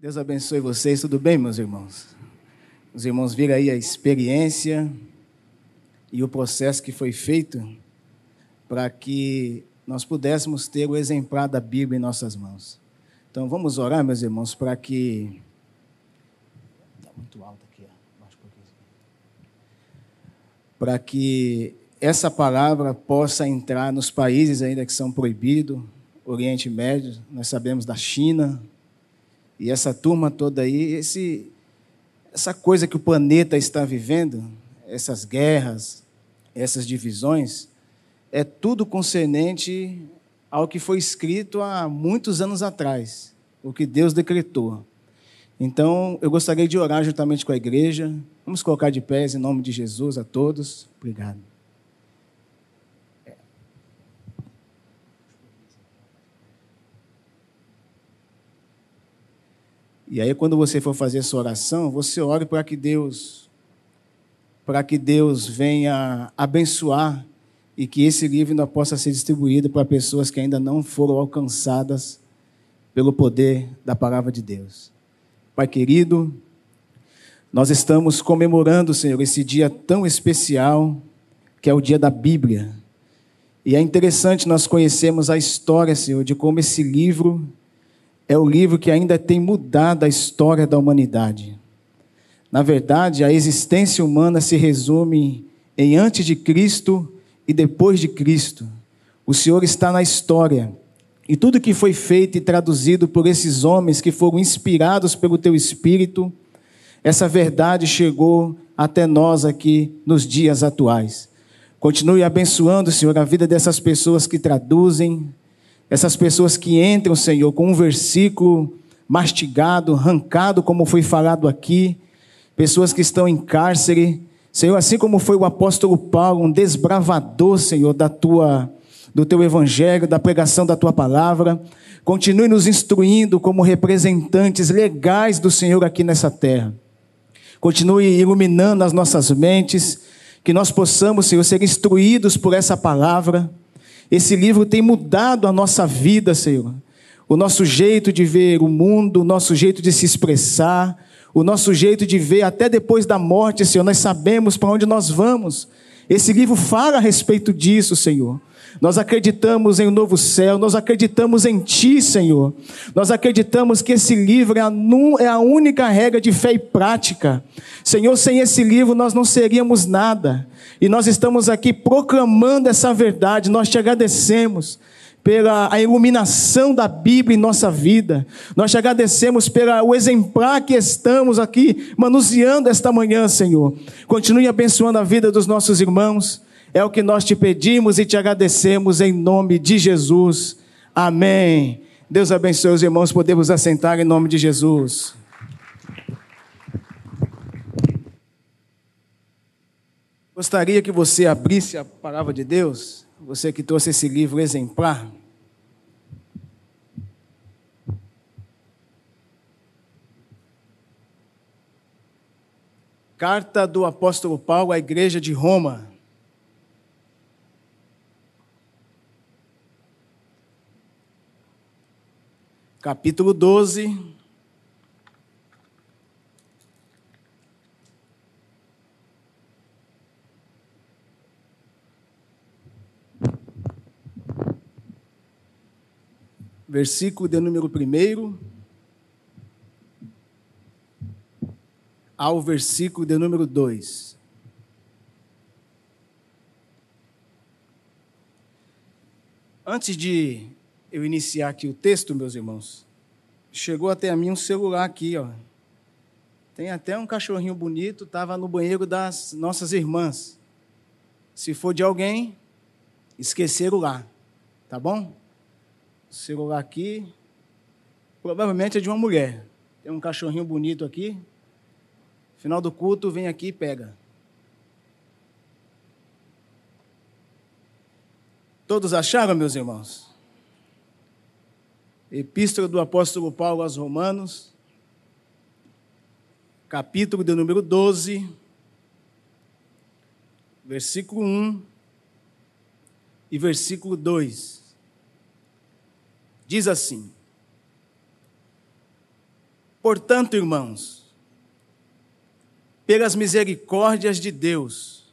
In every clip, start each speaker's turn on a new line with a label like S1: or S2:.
S1: Deus abençoe vocês, tudo bem, meus irmãos? Os irmãos viram aí a experiência e o processo que foi feito para que nós pudéssemos ter o exemplar da Bíblia em nossas mãos. Então vamos orar, meus irmãos, para que. Está muito alto aqui. Para que essa palavra possa entrar nos países ainda que são proibidos, Oriente Médio, nós sabemos da China, e essa turma toda aí, esse, essa coisa que o planeta está vivendo, essas guerras, essas divisões, é tudo concernente ao que foi escrito há muitos anos atrás, o que Deus decretou. Então, eu gostaria de orar juntamente com a igreja. Vamos colocar de pés em nome de Jesus a todos. Obrigado. E aí, quando você for fazer sua oração, você ore para que Deus, para que Deus venha abençoar e que esse livro ainda possa ser distribuído para pessoas que ainda não foram alcançadas pelo poder da palavra de Deus. Pai querido, nós estamos comemorando, Senhor, esse dia tão especial, que é o dia da Bíblia. E é interessante nós conhecermos a história, Senhor, de como esse livro é o livro que ainda tem mudado a história da humanidade. Na verdade, a existência humana se resume em antes de Cristo e depois de Cristo. O Senhor está na história. E tudo que foi feito e traduzido por esses homens que foram inspirados pelo teu espírito, essa verdade chegou até nós aqui nos dias atuais. Continue abençoando, Senhor, a vida dessas pessoas que traduzem, essas pessoas que entram, Senhor, com um versículo mastigado, arrancado, como foi falado aqui, pessoas que estão em cárcere, Senhor, assim como foi o apóstolo Paulo, um desbravador, Senhor, da tua do teu evangelho, da pregação da tua palavra, continue nos instruindo como representantes legais do Senhor aqui nessa terra. Continue iluminando as nossas mentes, que nós possamos, Senhor, ser instruídos por essa palavra esse livro tem mudado a nossa vida, Senhor. O nosso jeito de ver o mundo, o nosso jeito de se expressar, o nosso jeito de ver até depois da morte, Senhor. Nós sabemos para onde nós vamos. Esse livro fala a respeito disso, Senhor. Nós acreditamos em um novo céu, nós acreditamos em Ti, Senhor. Nós acreditamos que esse livro é a, é a única regra de fé e prática. Senhor, sem esse livro nós não seríamos nada. E nós estamos aqui proclamando essa verdade, nós te agradecemos pela a iluminação da Bíblia em nossa vida. Nós te agradecemos pelo exemplar que estamos aqui manuseando esta manhã, Senhor. Continue abençoando a vida dos nossos irmãos. É o que nós te pedimos e te agradecemos em nome de Jesus. Amém. Deus abençoe os irmãos, podemos assentar em nome de Jesus. Gostaria que você abrisse a palavra de Deus, você que trouxe esse livro exemplar. Carta do apóstolo Paulo à igreja de Roma. Capítulo 12. versículo de número 1 ao versículo de número 2. Antes de eu iniciar aqui o texto, meus irmãos, chegou até a mim um celular aqui, ó. Tem até um cachorrinho bonito, estava no banheiro das nossas irmãs. Se for de alguém, esqueceram lá, tá bom? O celular aqui, provavelmente é de uma mulher. Tem um cachorrinho bonito aqui. Final do culto, vem aqui e pega. Todos acharam, meus irmãos? Epístola do apóstolo Paulo aos Romanos, capítulo de número 12, versículo 1 e versículo 2 diz assim: Portanto, irmãos, pelas misericórdias de Deus,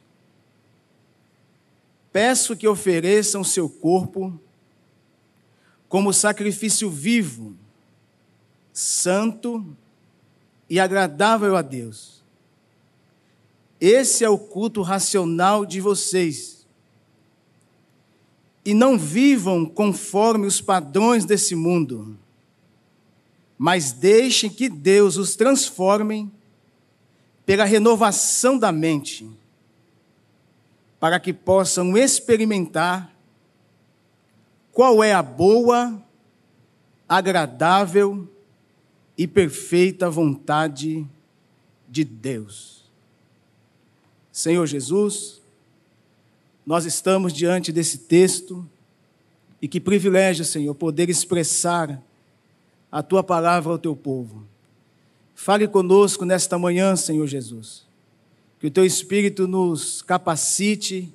S1: peço que ofereçam seu corpo como sacrifício vivo, santo e agradável a Deus. Esse é o culto racional de vocês. E não vivam conforme os padrões desse mundo, mas deixem que Deus os transforme pela renovação da mente, para que possam experimentar qual é a boa, agradável e perfeita vontade de Deus. Senhor Jesus, nós estamos diante desse texto e que privilégio, Senhor, poder expressar a tua palavra ao teu povo. Fale conosco nesta manhã, Senhor Jesus. Que o teu Espírito nos capacite,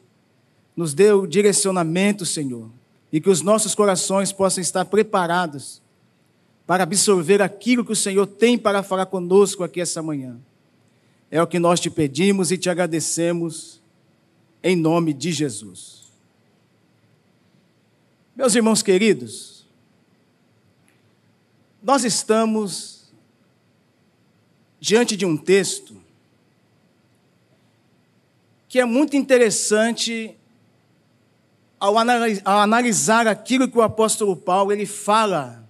S1: nos dê o direcionamento, Senhor, e que os nossos corações possam estar preparados para absorver aquilo que o Senhor tem para falar conosco aqui essa manhã. É o que nós te pedimos e te agradecemos, em nome de Jesus. Meus irmãos queridos, nós estamos diante de um texto que é muito interessante ao analisar aquilo que o apóstolo Paulo ele fala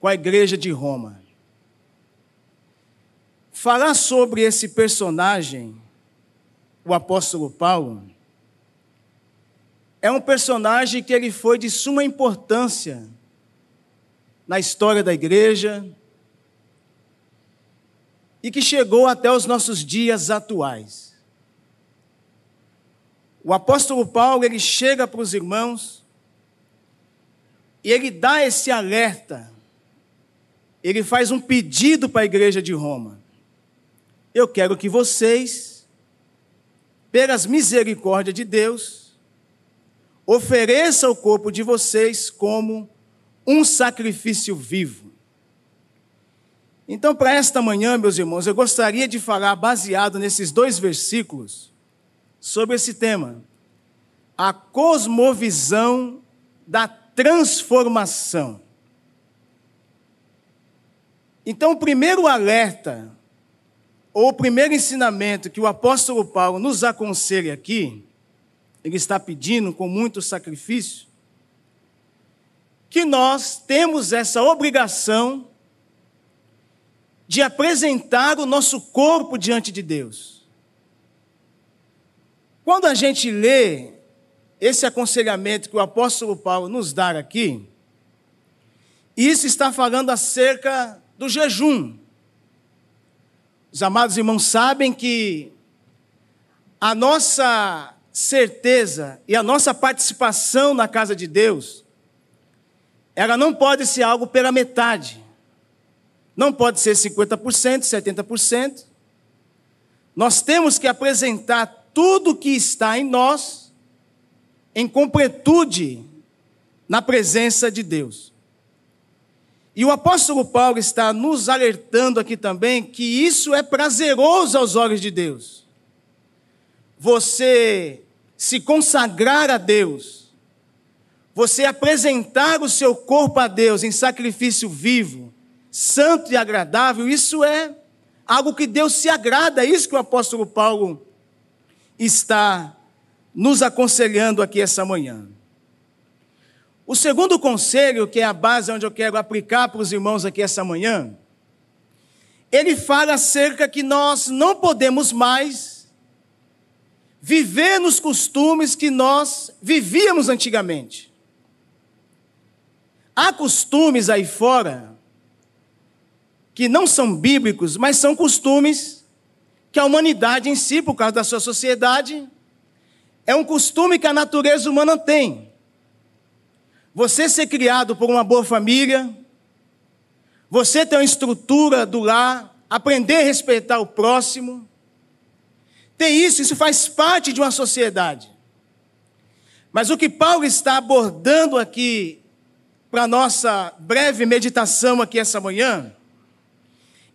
S1: com a igreja de Roma. Falar sobre esse personagem, o apóstolo Paulo, é um personagem que ele foi de suma importância na história da igreja e que chegou até os nossos dias atuais. O apóstolo Paulo, ele chega para os irmãos e ele dá esse alerta. Ele faz um pedido para a igreja de Roma. Eu quero que vocês, pelas misericórdias de Deus, ofereçam o corpo de vocês como um sacrifício vivo. Então, para esta manhã, meus irmãos, eu gostaria de falar, baseado nesses dois versículos, sobre esse tema: a cosmovisão da transformação. Então, o primeiro alerta, ou o primeiro ensinamento que o apóstolo Paulo nos aconselha aqui, ele está pedindo com muito sacrifício, que nós temos essa obrigação de apresentar o nosso corpo diante de Deus. Quando a gente lê esse aconselhamento que o apóstolo Paulo nos dá aqui, isso está falando acerca do jejum. Os amados irmãos sabem que a nossa certeza e a nossa participação na casa de Deus, ela não pode ser algo pela metade. Não pode ser 50%, 70%. Nós temos que apresentar tudo que está em nós em completude na presença de Deus. E o apóstolo Paulo está nos alertando aqui também que isso é prazeroso aos olhos de Deus. Você se consagrar a Deus, você apresentar o seu corpo a Deus em sacrifício vivo, santo e agradável, isso é algo que Deus se agrada, é isso que o apóstolo Paulo está nos aconselhando aqui essa manhã. O segundo conselho, que é a base onde eu quero aplicar para os irmãos aqui essa manhã, ele fala acerca que nós não podemos mais viver nos costumes que nós vivíamos antigamente. Há costumes aí fora que não são bíblicos, mas são costumes que a humanidade em si, por causa da sua sociedade, é um costume que a natureza humana tem. Você ser criado por uma boa família, você ter uma estrutura do lar, aprender a respeitar o próximo, ter isso, isso faz parte de uma sociedade. Mas o que Paulo está abordando aqui, para nossa breve meditação aqui essa manhã,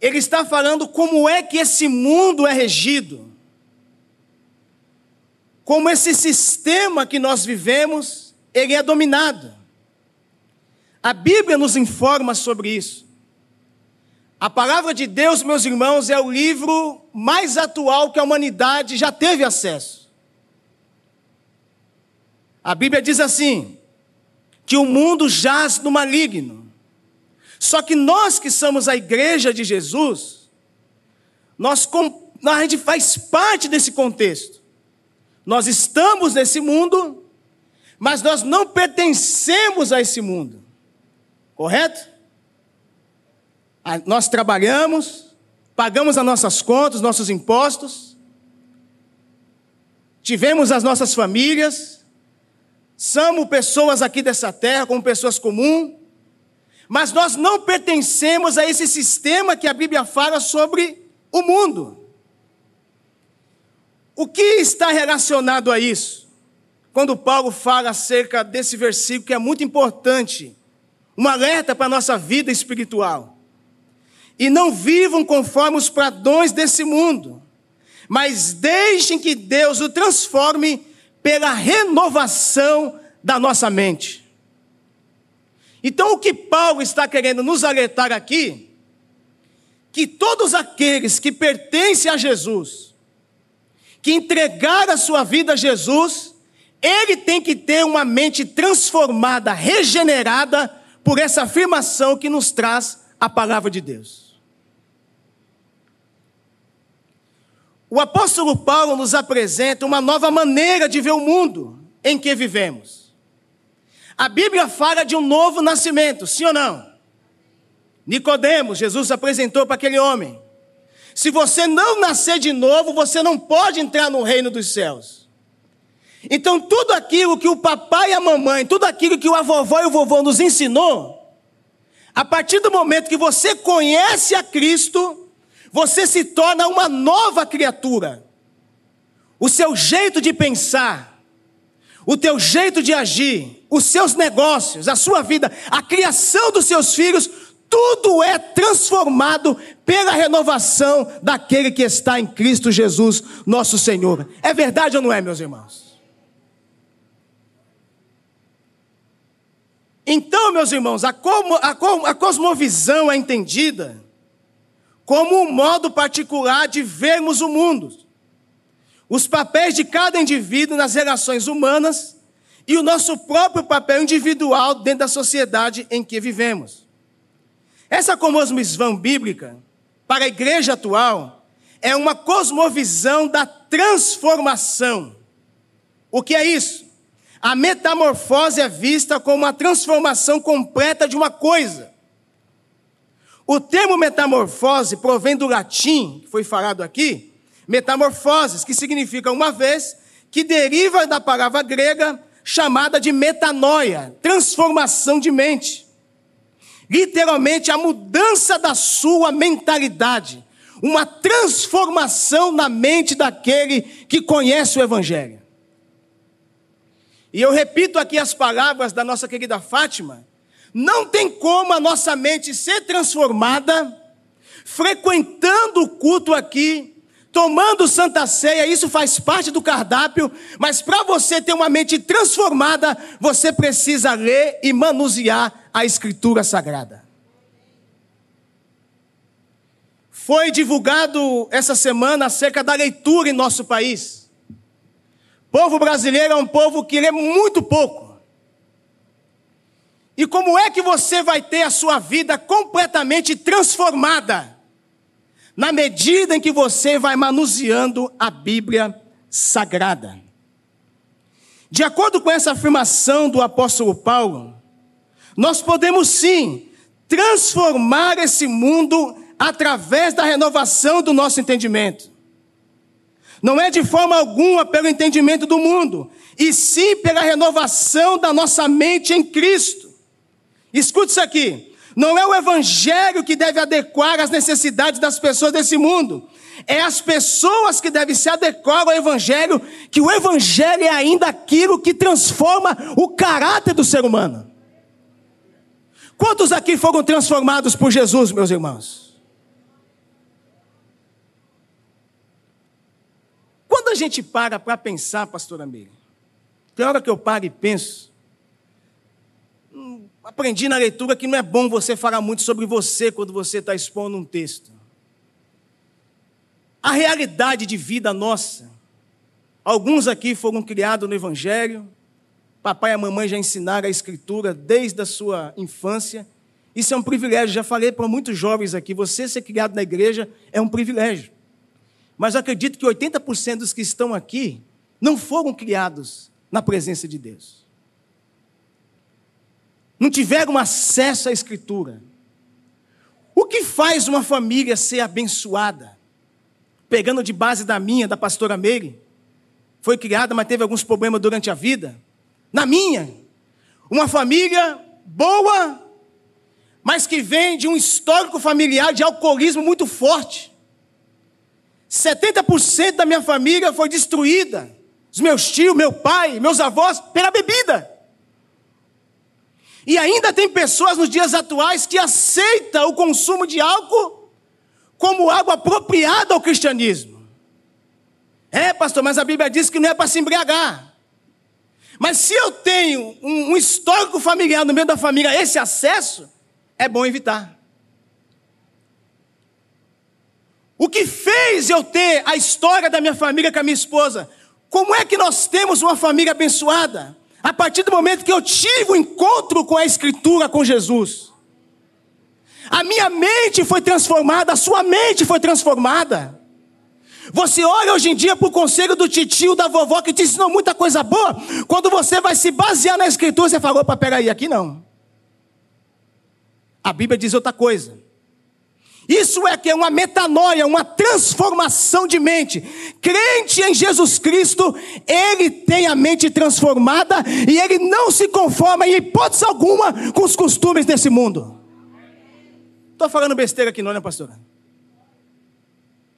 S1: ele está falando como é que esse mundo é regido. Como esse sistema que nós vivemos, ele é dominado. A Bíblia nos informa sobre isso. A palavra de Deus, meus irmãos, é o livro mais atual que a humanidade já teve acesso. A Bíblia diz assim: que o mundo jaz no maligno. Só que nós que somos a igreja de Jesus, nós, a gente faz parte desse contexto. Nós estamos nesse mundo, mas nós não pertencemos a esse mundo. Correto? Nós trabalhamos, pagamos as nossas contas, nossos impostos, tivemos as nossas famílias, somos pessoas aqui dessa terra, como pessoas comuns, mas nós não pertencemos a esse sistema que a Bíblia fala sobre o mundo. O que está relacionado a isso? Quando Paulo fala acerca desse versículo que é muito importante, um alerta para a nossa vida espiritual e não vivam conforme os padrões desse mundo, mas deixem que Deus o transforme pela renovação da nossa mente. Então, o que Paulo está querendo nos alertar aqui, que todos aqueles que pertencem a Jesus, que entregaram a sua vida a Jesus, ele tem que ter uma mente transformada, regenerada por essa afirmação que nos traz a palavra de Deus. O apóstolo Paulo nos apresenta uma nova maneira de ver o mundo em que vivemos. A Bíblia fala de um novo nascimento, sim ou não? Nicodemos, Jesus apresentou para aquele homem. Se você não nascer de novo, você não pode entrar no reino dos céus. Então, tudo aquilo que o papai e a mamãe, tudo aquilo que a vovó e o vovô nos ensinou, a partir do momento que você conhece a Cristo, você se torna uma nova criatura. O seu jeito de pensar, o teu jeito de agir, os seus negócios, a sua vida, a criação dos seus filhos, tudo é transformado pela renovação daquele que está em Cristo Jesus, nosso Senhor. É verdade ou não é, meus irmãos? Então, meus irmãos, a, a, a cosmovisão é entendida como um modo particular de vermos o mundo, os papéis de cada indivíduo nas relações humanas e o nosso próprio papel individual dentro da sociedade em que vivemos. Essa cosmovisão bíblica, para a igreja atual, é uma cosmovisão da transformação. O que é isso? A metamorfose é vista como a transformação completa de uma coisa. O termo metamorfose provém do latim, que foi falado aqui, metamorfoses, que significa uma vez, que deriva da palavra grega chamada de metanoia, transformação de mente. Literalmente, a mudança da sua mentalidade, uma transformação na mente daquele que conhece o Evangelho. E eu repito aqui as palavras da nossa querida Fátima, não tem como a nossa mente ser transformada frequentando o culto aqui, tomando Santa Ceia, isso faz parte do cardápio, mas para você ter uma mente transformada, você precisa ler e manusear a Escritura Sagrada. Foi divulgado essa semana acerca da leitura em nosso país. O povo brasileiro é um povo que lê muito pouco. E como é que você vai ter a sua vida completamente transformada? Na medida em que você vai manuseando a Bíblia Sagrada. De acordo com essa afirmação do apóstolo Paulo, nós podemos sim transformar esse mundo através da renovação do nosso entendimento. Não é de forma alguma pelo entendimento do mundo, e sim pela renovação da nossa mente em Cristo. Escute isso aqui. Não é o evangelho que deve adequar às necessidades das pessoas desse mundo. É as pessoas que devem se adequar ao evangelho, que o evangelho é ainda aquilo que transforma o caráter do ser humano. Quantos aqui foram transformados por Jesus, meus irmãos? Quando a gente para para pensar, pastor amigo, tem hora que eu paro e penso, aprendi na leitura que não é bom você falar muito sobre você quando você está expondo um texto. A realidade de vida nossa, alguns aqui foram criados no Evangelho, papai e mamãe já ensinaram a Escritura desde a sua infância, isso é um privilégio, já falei para muitos jovens aqui, você ser criado na igreja é um privilégio. Mas acredito que 80% dos que estão aqui não foram criados na presença de Deus. Não tiveram acesso à Escritura. O que faz uma família ser abençoada? Pegando de base da minha, da pastora Meire, foi criada, mas teve alguns problemas durante a vida. Na minha, uma família boa, mas que vem de um histórico familiar de alcoolismo muito forte. 70% da minha família foi destruída. Os meus tios, meu pai, meus avós, pela bebida. E ainda tem pessoas nos dias atuais que aceitam o consumo de álcool como algo apropriado ao cristianismo. É, pastor, mas a Bíblia diz que não é para se embriagar. Mas se eu tenho um, um histórico familiar no meio da família, esse acesso, é bom evitar. O que fez eu ter a história da minha família com a minha esposa? Como é que nós temos uma família abençoada? A partir do momento que eu tive o um encontro com a Escritura, com Jesus. A minha mente foi transformada, a sua mente foi transformada. Você olha hoje em dia para o conselho do titio, da vovó, que te ensinou muita coisa boa. Quando você vai se basear na Escritura, você fala: opa, peraí, aqui não. A Bíblia diz outra coisa. Isso é que é uma metanoia, uma transformação de mente. Crente em Jesus Cristo, ele tem a mente transformada e ele não se conforma em hipótese alguma com os costumes desse mundo. Estou falando besteira aqui não, né, pastora?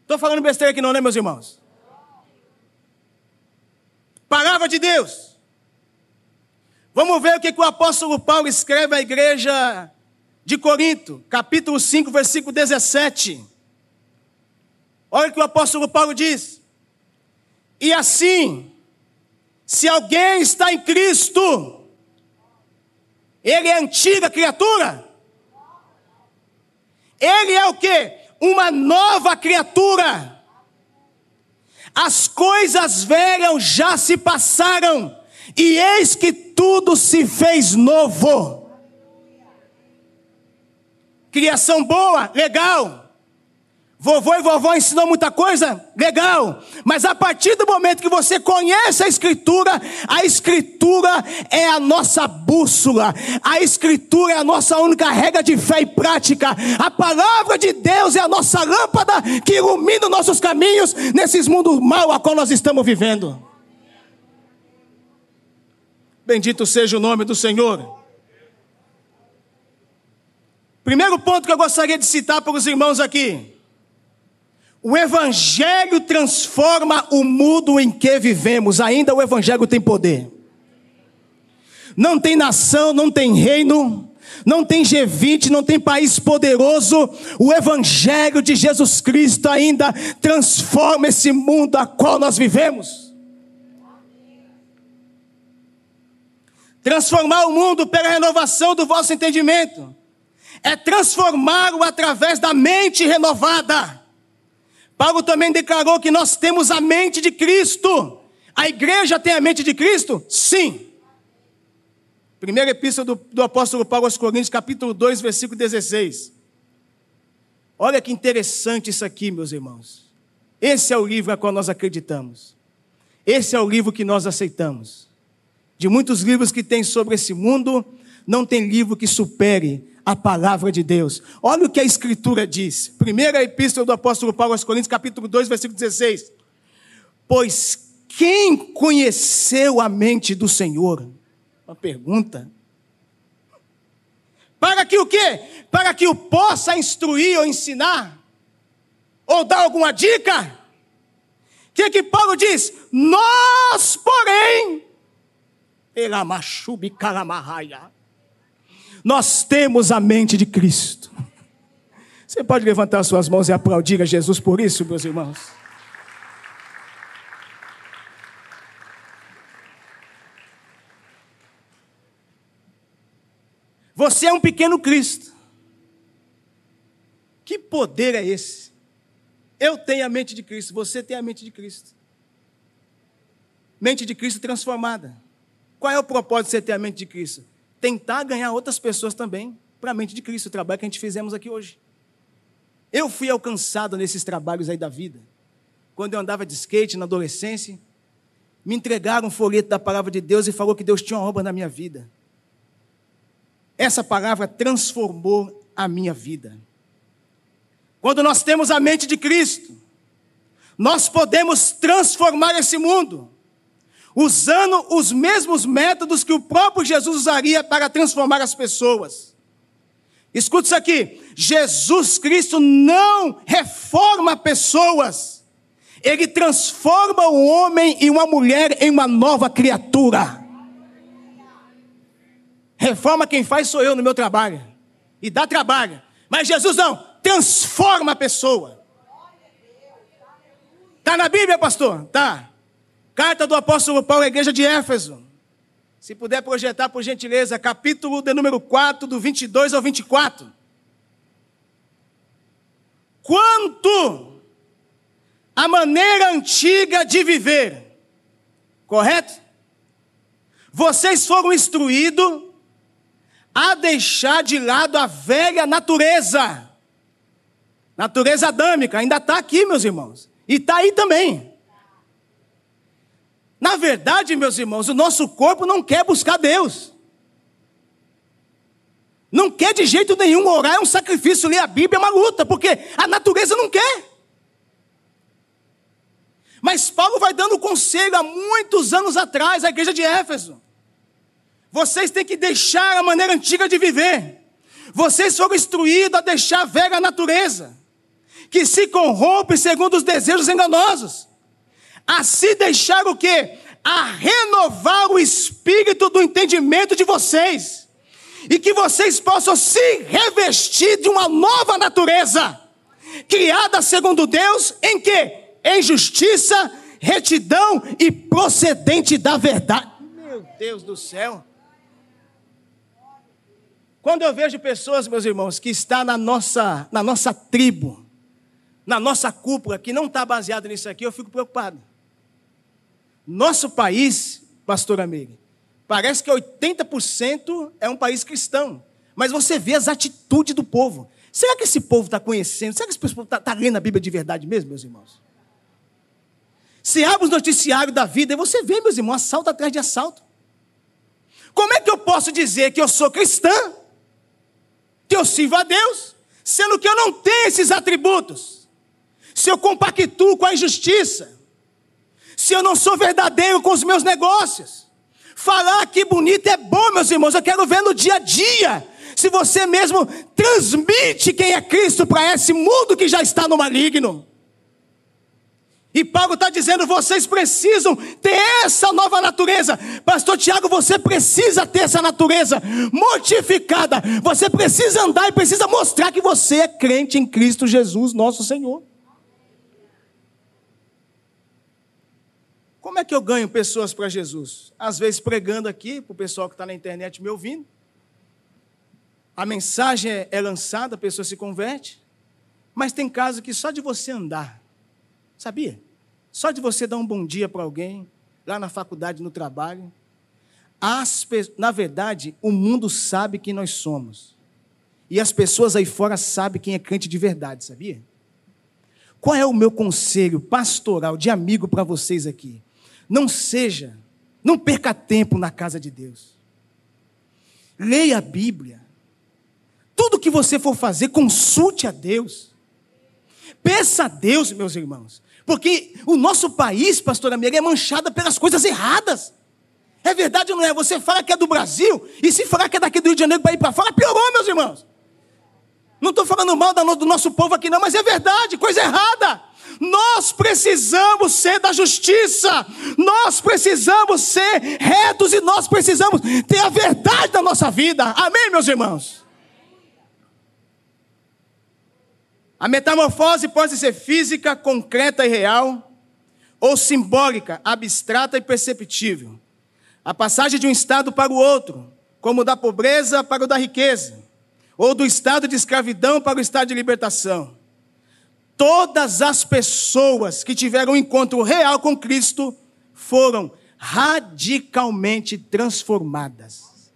S1: Estou falando besteira aqui não, né, meus irmãos? Palavra de Deus. Vamos ver o que, que o apóstolo Paulo escreve à igreja de Corinto, capítulo 5, versículo 17. Olha o que o apóstolo Paulo diz. E assim, se alguém está em Cristo, ele é antiga criatura. Ele é o que? Uma nova criatura. As coisas velhas já se passaram, e eis que tudo se fez novo. Criação boa, legal. Vovô e vovó ensinou muita coisa? Legal. Mas a partir do momento que você conhece a Escritura, a Escritura é a nossa bússola. A Escritura é a nossa única regra de fé e prática. A palavra de Deus é a nossa lâmpada que ilumina os nossos caminhos nesses mundos mal a qual nós estamos vivendo. Bendito seja o nome do Senhor. Primeiro ponto que eu gostaria de citar para os irmãos aqui. O Evangelho transforma o mundo em que vivemos, ainda o Evangelho tem poder. Não tem nação, não tem reino, não tem G20, não tem país poderoso. O Evangelho de Jesus Cristo ainda transforma esse mundo a qual nós vivemos. Transformar o mundo pela renovação do vosso entendimento é transformá-lo através da mente renovada. Paulo também declarou que nós temos a mente de Cristo. A igreja tem a mente de Cristo? Sim. Primeira epístola do, do apóstolo Paulo aos Coríntios, capítulo 2, versículo 16. Olha que interessante isso aqui, meus irmãos. Esse é o livro a qual nós acreditamos. Esse é o livro que nós aceitamos. De muitos livros que tem sobre esse mundo, não tem livro que supere a palavra de Deus. Olha o que a Escritura diz. Primeira epístola do apóstolo Paulo aos Coríntios, capítulo 2, versículo 16. Pois quem conheceu a mente do Senhor? Uma pergunta. Para que o quê? Para que o possa instruir ou ensinar? Ou dar alguma dica? O que, que Paulo diz? Nós, porém, Elamachubi Kalamarraia nós temos a mente de Cristo. Você pode levantar suas mãos e aplaudir a Jesus por isso, meus irmãos? Você é um pequeno Cristo. Que poder é esse? Eu tenho a mente de Cristo, você tem a mente de Cristo. Mente de Cristo transformada. Qual é o propósito de você ter a mente de Cristo? Tentar ganhar outras pessoas também para a mente de Cristo, o trabalho que a gente fizemos aqui hoje. Eu fui alcançado nesses trabalhos aí da vida. Quando eu andava de skate na adolescência, me entregaram um folheto da palavra de Deus e falou que Deus tinha uma obra na minha vida. Essa palavra transformou a minha vida. Quando nós temos a mente de Cristo, nós podemos transformar esse mundo, usando os mesmos métodos que o próprio Jesus usaria para transformar as pessoas. Escute isso aqui: Jesus Cristo não reforma pessoas, ele transforma o homem e uma mulher em uma nova criatura. Reforma quem faz sou eu no meu trabalho. E dá trabalho. Mas Jesus não, transforma a pessoa. Está na Bíblia, pastor? Tá. Carta do apóstolo Paulo à igreja de Éfeso. Se puder projetar, por gentileza, capítulo de número 4, do 22 ao 24. Quanto a maneira antiga de viver, correto? Vocês foram instruídos a deixar de lado a velha natureza. Natureza adâmica, ainda está aqui, meus irmãos. E está aí também. Na verdade, meus irmãos, o nosso corpo não quer buscar Deus. Não quer de jeito nenhum orar, é um sacrifício, ler a Bíblia é uma luta, porque a natureza não quer. Mas Paulo vai dando conselho há muitos anos atrás à igreja de Éfeso. Vocês têm que deixar a maneira antiga de viver. Vocês foram instruídos a deixar a velha natureza, que se corrompe segundo os desejos enganosos. Assim deixar o quê? A renovar o espírito do entendimento de vocês. E que vocês possam se revestir de uma nova natureza, criada segundo Deus, em que? Em justiça, retidão e procedente da verdade. Meu Deus do céu. Quando eu vejo pessoas, meus irmãos, que está na nossa, na nossa tribo, na nossa cúpula, que não está baseado nisso aqui, eu fico preocupado. Nosso país, pastor amigo, parece que 80% é um país cristão. Mas você vê as atitudes do povo. Será que esse povo está conhecendo? Será que esse povo está tá lendo a Bíblia de verdade mesmo, meus irmãos? Se abre os noticiários da vida e você vê, meus irmãos, assalto atrás de assalto. Como é que eu posso dizer que eu sou cristã que eu sirvo a Deus, sendo que eu não tenho esses atributos. Se eu compactuo com a injustiça, se eu não sou verdadeiro com os meus negócios. Falar que bonito é bom, meus irmãos, eu quero ver no dia a dia. Se você mesmo transmite quem é Cristo para esse mundo que já está no maligno. E Paulo está dizendo: vocês precisam ter essa nova natureza. Pastor Tiago, você precisa ter essa natureza mortificada. Você precisa andar e precisa mostrar que você é crente em Cristo Jesus, nosso Senhor. Como é que eu ganho pessoas para Jesus? Às vezes pregando aqui, para o pessoal que está na internet me ouvindo. A mensagem é, é lançada, a pessoa se converte. Mas tem casos que só de você andar, Sabia? Só de você dar um bom dia para alguém, lá na faculdade, no trabalho. As, na verdade, o mundo sabe quem nós somos. E as pessoas aí fora sabem quem é crente de verdade, sabia? Qual é o meu conselho pastoral de amigo para vocês aqui? Não seja, não perca tempo na casa de Deus. Leia a Bíblia. Tudo que você for fazer, consulte a Deus. Peça a Deus, meus irmãos. Porque o nosso país, pastor Amiga, é manchado pelas coisas erradas. É verdade ou não é? Você fala que é do Brasil, e se falar que é daqui do Rio de Janeiro para ir para fora, piorou, meus irmãos. Não estou falando mal do nosso povo aqui, não, mas é verdade, coisa errada. Nós precisamos ser da justiça, nós precisamos ser retos e nós precisamos ter a verdade da nossa vida. Amém, meus irmãos? A metamorfose pode ser física, concreta e real, ou simbólica, abstrata e perceptível. A passagem de um estado para o outro, como da pobreza para o da riqueza, ou do estado de escravidão para o estado de libertação. Todas as pessoas que tiveram um encontro real com Cristo foram radicalmente transformadas.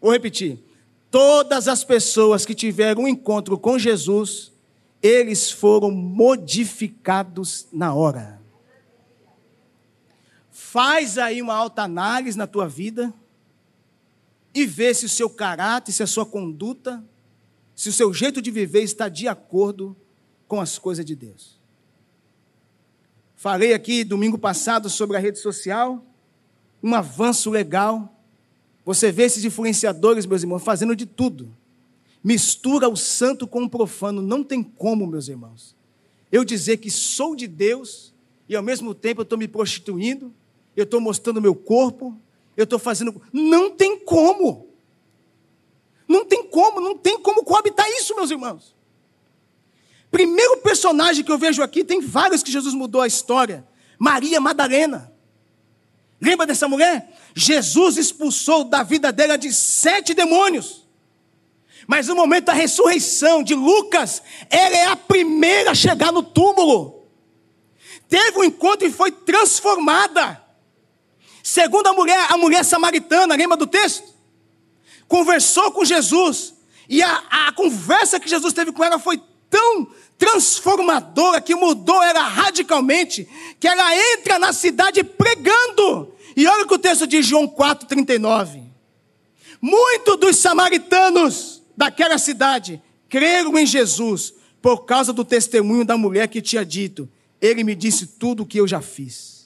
S1: Vou repetir. Todas as pessoas que tiveram um encontro com Jesus, eles foram modificados na hora. Faz aí uma alta análise na tua vida e vê se o seu caráter, se a sua conduta, se o seu jeito de viver está de acordo com as coisas de Deus. Falei aqui domingo passado sobre a rede social, um avanço legal. Você vê esses influenciadores, meus irmãos, fazendo de tudo. Mistura o santo com o profano. Não tem como, meus irmãos. Eu dizer que sou de Deus e ao mesmo tempo eu estou me prostituindo, eu estou mostrando meu corpo, eu estou fazendo. Não tem como. Não tem como, não tem como coabitar isso, meus irmãos. Primeiro personagem que eu vejo aqui, tem vários que Jesus mudou a história. Maria Madalena. Lembra dessa mulher? Jesus expulsou da vida dela de sete demônios. Mas no momento da ressurreição de Lucas, ela é a primeira a chegar no túmulo. Teve um encontro e foi transformada. Segundo a mulher, a mulher samaritana, lembra do texto? Conversou com Jesus. E a, a conversa que Jesus teve com ela foi tão transformadora que mudou ela radicalmente, que ela entra na cidade pregando. E olha o que o texto diz, João 4,39. Muitos dos samaritanos daquela cidade creram em Jesus por causa do testemunho da mulher que tinha dito: Ele me disse tudo o que eu já fiz.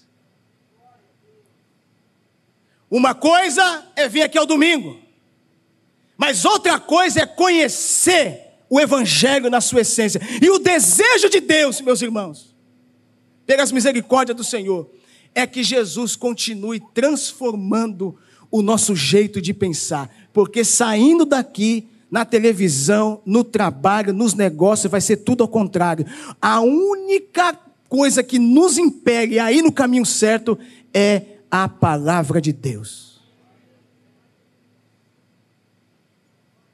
S1: Uma coisa é vir aqui ao domingo, mas outra coisa é conhecer o Evangelho na sua essência. E o desejo de Deus, meus irmãos, pelas misericórdias do Senhor, é que Jesus continue transformando o nosso jeito de pensar, porque saindo daqui, na televisão, no trabalho, nos negócios, vai ser tudo ao contrário. A única coisa que nos impede a ir no caminho certo é a palavra de Deus.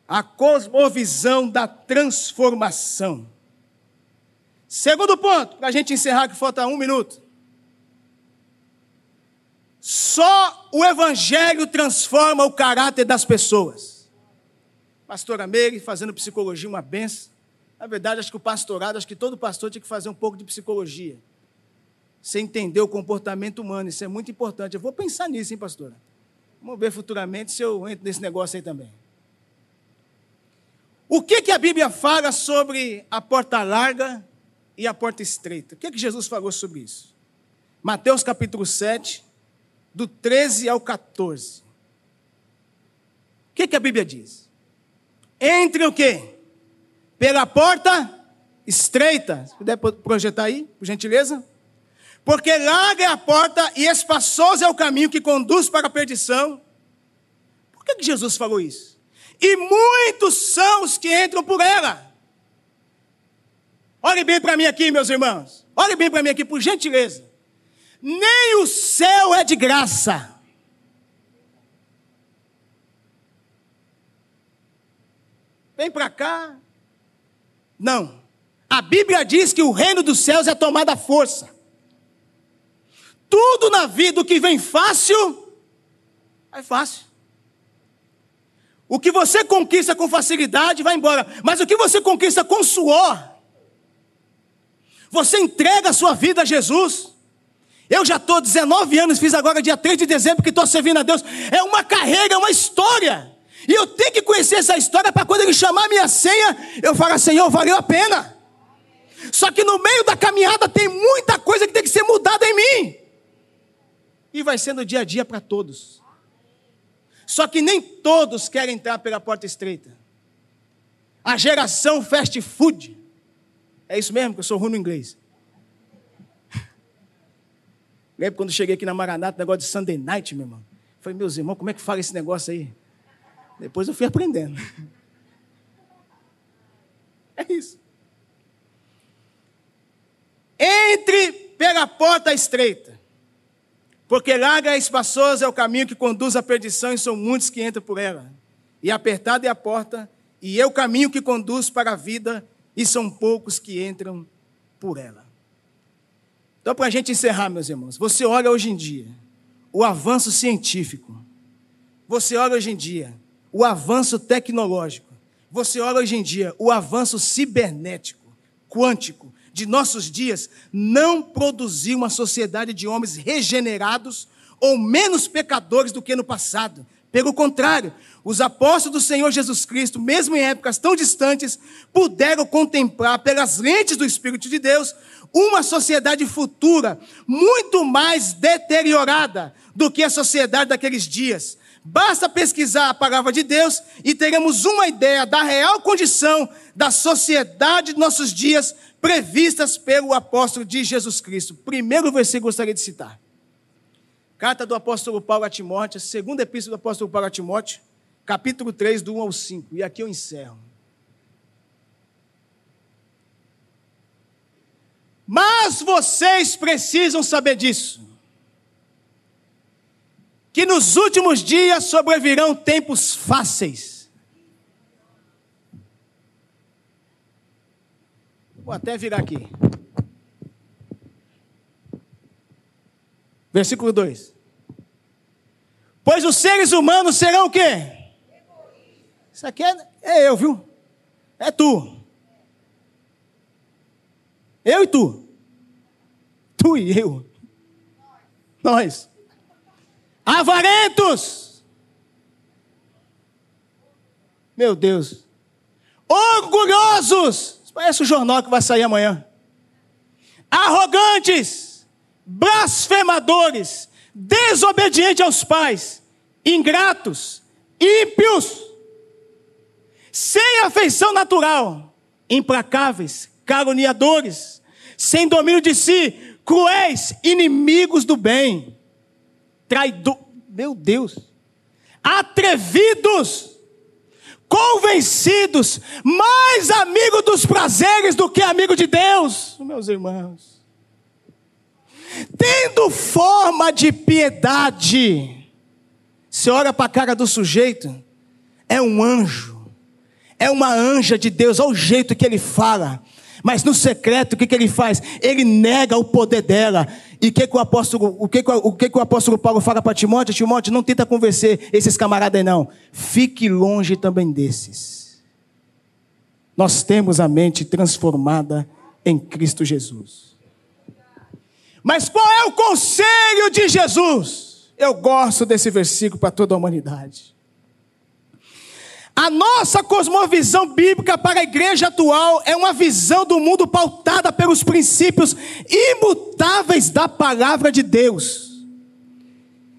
S1: A cosmovisão da transformação. Segundo ponto, para a gente encerrar, que falta um minuto. Só o Evangelho transforma o caráter das pessoas. Pastora Meire fazendo psicologia, uma benção. Na verdade, acho que o pastorado, acho que todo pastor tinha que fazer um pouco de psicologia. Você entender o comportamento humano, isso é muito importante. Eu vou pensar nisso, hein, pastora? Vamos ver futuramente se eu entro nesse negócio aí também. O que, que a Bíblia fala sobre a porta larga e a porta estreita? O que, que Jesus falou sobre isso? Mateus capítulo 7, do 13 ao 14. O que, que a Bíblia diz? Entre o quê? Pela porta estreita. Se puder projetar aí, por gentileza. Porque larga é a porta e espaçoso é o caminho que conduz para a perdição. Por que, que Jesus falou isso? E muitos são os que entram por ela. Olhe bem para mim aqui, meus irmãos. Olhe bem para mim aqui, por gentileza. Nem o céu é de graça. Vem para cá. Não. A Bíblia diz que o reino dos céus é tomado à força. Tudo na vida, que vem fácil, é fácil. O que você conquista com facilidade vai embora, mas o que você conquista com suor, você entrega a sua vida a Jesus. Eu já estou 19 anos, fiz agora dia 3 de dezembro que estou servindo a Deus. É uma carreira, é uma história. E eu tenho que conhecer essa história para quando ele chamar a minha senha, eu falar, Senhor, valeu a pena. Só que no meio da caminhada tem muita coisa que tem que ser mudada em mim e vai sendo dia a dia para todos. Só que nem todos querem entrar pela porta estreita. A geração fast food. É isso mesmo que eu sou ruim no inglês. Lembro quando cheguei aqui na Maranata, negócio de Sunday night, meu irmão. Falei, meus irmãos, como é que fala esse negócio aí? Depois eu fui aprendendo. É isso. Entre pela porta estreita. Porque larga e espaçoso é o caminho que conduz à perdição, e são muitos que entram por ela. E apertada é a porta, e é o caminho que conduz para a vida, e são poucos que entram por ela. Então, para a gente encerrar, meus irmãos, você olha hoje em dia o avanço científico, você olha hoje em dia o avanço tecnológico, você olha hoje em dia o avanço cibernético, quântico, de nossos dias não produziu uma sociedade de homens regenerados ou menos pecadores do que no passado. Pelo contrário, os apóstolos do Senhor Jesus Cristo, mesmo em épocas tão distantes, puderam contemplar pelas lentes do Espírito de Deus uma sociedade futura muito mais deteriorada do que a sociedade daqueles dias. Basta pesquisar a palavra de Deus e teremos uma ideia da real condição da sociedade de nossos dias previstas pelo apóstolo de Jesus Cristo. Primeiro versículo que gostaria de citar. Carta do apóstolo Paulo a Timóteo, segunda epístola do apóstolo Paulo a Timóteo, capítulo 3, do 1 ao 5. E aqui eu encerro. Mas vocês precisam saber disso. Que nos últimos dias sobrevirão tempos fáceis Vou até virar aqui. Versículo 2. Pois os seres humanos serão o quê? Isso aqui é, é eu, viu? É tu. Eu e tu. Tu e eu. Nós. Avarentos. Meu Deus. Orgulhosos Parece o jornal que vai sair amanhã. Arrogantes, blasfemadores, desobedientes aos pais, ingratos, ímpios, sem afeição natural, implacáveis, caluniadores, sem domínio de si, cruéis, inimigos do bem, traidor, meu Deus, atrevidos, convencidos, mais amigo dos prazeres do que amigo de Deus, meus irmãos. Tendo forma de piedade, você olha para a cara do sujeito, é um anjo, é uma anja de Deus, olha o jeito que ele fala, mas no secreto, o que, que ele faz? Ele nega o poder dela. E que que o apóstolo, o que, que, o, que, que o apóstolo Paulo fala para Timóteo? Timóteo, não tenta convencer esses camaradas aí, não. Fique longe também desses. Nós temos a mente transformada em Cristo Jesus. Mas qual é o conselho de Jesus? Eu gosto desse versículo para toda a humanidade. A nossa cosmovisão bíblica para a igreja atual é uma visão do mundo pautada pelos princípios imutáveis da palavra de Deus,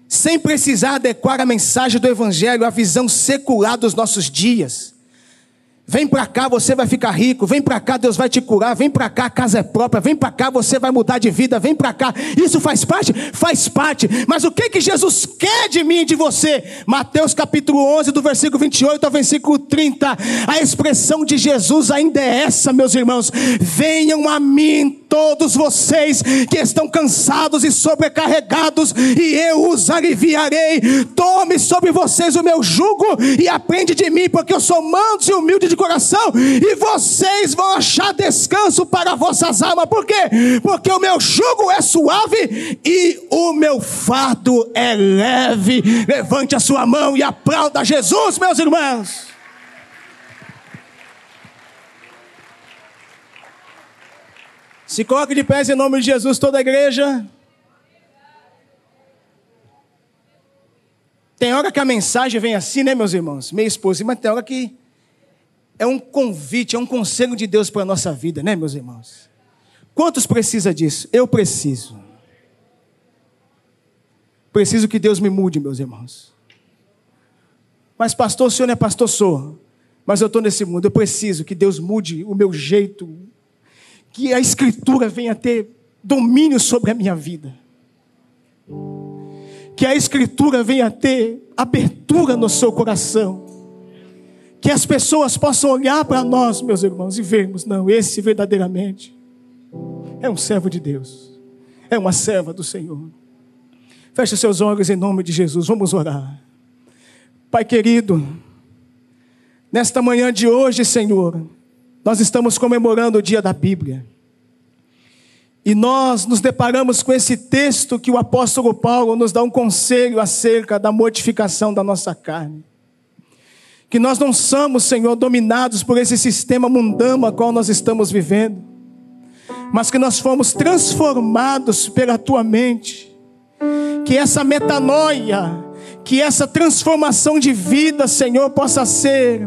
S1: sem precisar adequar a mensagem do Evangelho à visão secular dos nossos dias. Vem para cá, você vai ficar rico. Vem para cá, Deus vai te curar. Vem para cá, a casa é própria. Vem para cá, você vai mudar de vida. Vem para cá. Isso faz parte? Faz parte. Mas o que que Jesus quer de mim e de você? Mateus capítulo 11, do versículo 28 ao versículo 30. A expressão de Jesus ainda é essa, meus irmãos. Venham a mim todos vocês que estão cansados e sobrecarregados, e eu os aliviarei. Tome sobre vocês o meu jugo e aprende de mim, porque eu sou manso e humilde de coração, e vocês vão achar descanso para vossas almas. Por quê? Porque o meu jugo é suave e o meu fardo é leve. Levante a sua mão e aplauda Jesus, meus irmãos. Se coloque de pés em nome de Jesus, toda a igreja. Tem hora que a mensagem vem assim, né, meus irmãos? Meio esposa, mas tem hora que é um convite, é um conselho de Deus para a nossa vida, né, meus irmãos? Quantos precisa disso? Eu preciso. Preciso que Deus me mude, meus irmãos. Mas, pastor, o senhor não é pastor, sou. Mas eu estou nesse mundo, eu preciso que Deus mude o meu jeito, que a Escritura venha ter domínio sobre a minha vida. Que a Escritura venha ter abertura no seu coração que as pessoas possam olhar para nós, meus irmãos, e vermos, não, esse verdadeiramente é um servo de Deus, é uma serva do Senhor. Feche seus olhos em nome de Jesus. Vamos orar. Pai querido, nesta manhã de hoje, Senhor, nós estamos comemorando o dia da Bíblia. E nós nos deparamos com esse texto que o apóstolo Paulo nos dá um conselho acerca da mortificação da nossa carne. Que nós não somos, Senhor, dominados por esse sistema mundano a qual nós estamos vivendo, mas que nós fomos transformados pela tua mente. Que essa metanoia, que essa transformação de vida, Senhor, possa ser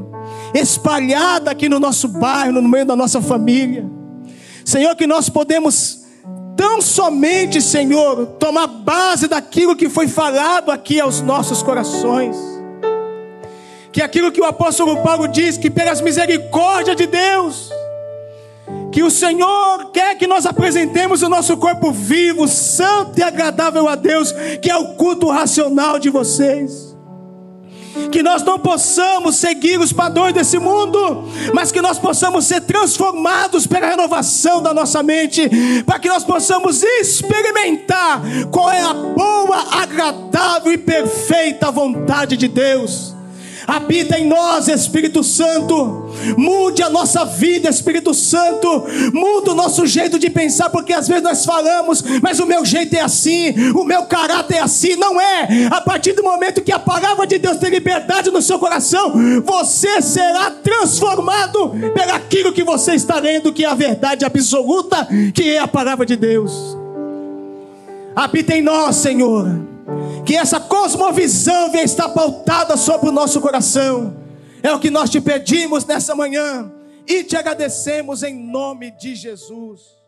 S1: espalhada aqui no nosso bairro, no meio da nossa família. Senhor, que nós podemos tão somente, Senhor, tomar base daquilo que foi falado aqui aos nossos corações que aquilo que o apóstolo Paulo diz, que pelas misericórdias de Deus, que o Senhor quer que nós apresentemos o nosso corpo vivo, santo e agradável a Deus, que é o culto racional de vocês. Que nós não possamos seguir os padrões desse mundo, mas que nós possamos ser transformados pela renovação da nossa mente, para que nós possamos experimentar qual é a boa, agradável e perfeita vontade de Deus. Habita em nós, Espírito Santo. Mude a nossa vida, Espírito Santo. Muda o nosso jeito de pensar, porque às vezes nós falamos, mas o meu jeito é assim, o meu caráter é assim. Não é. A partir do momento que a palavra de Deus tem liberdade no seu coração, você será transformado pelaquilo que você está lendo, que é a verdade absoluta, que é a palavra de Deus. Habita em nós, Senhor que essa cosmovisão venha estar pautada sobre o nosso coração. É o que nós te pedimos nessa manhã e te agradecemos em nome de Jesus.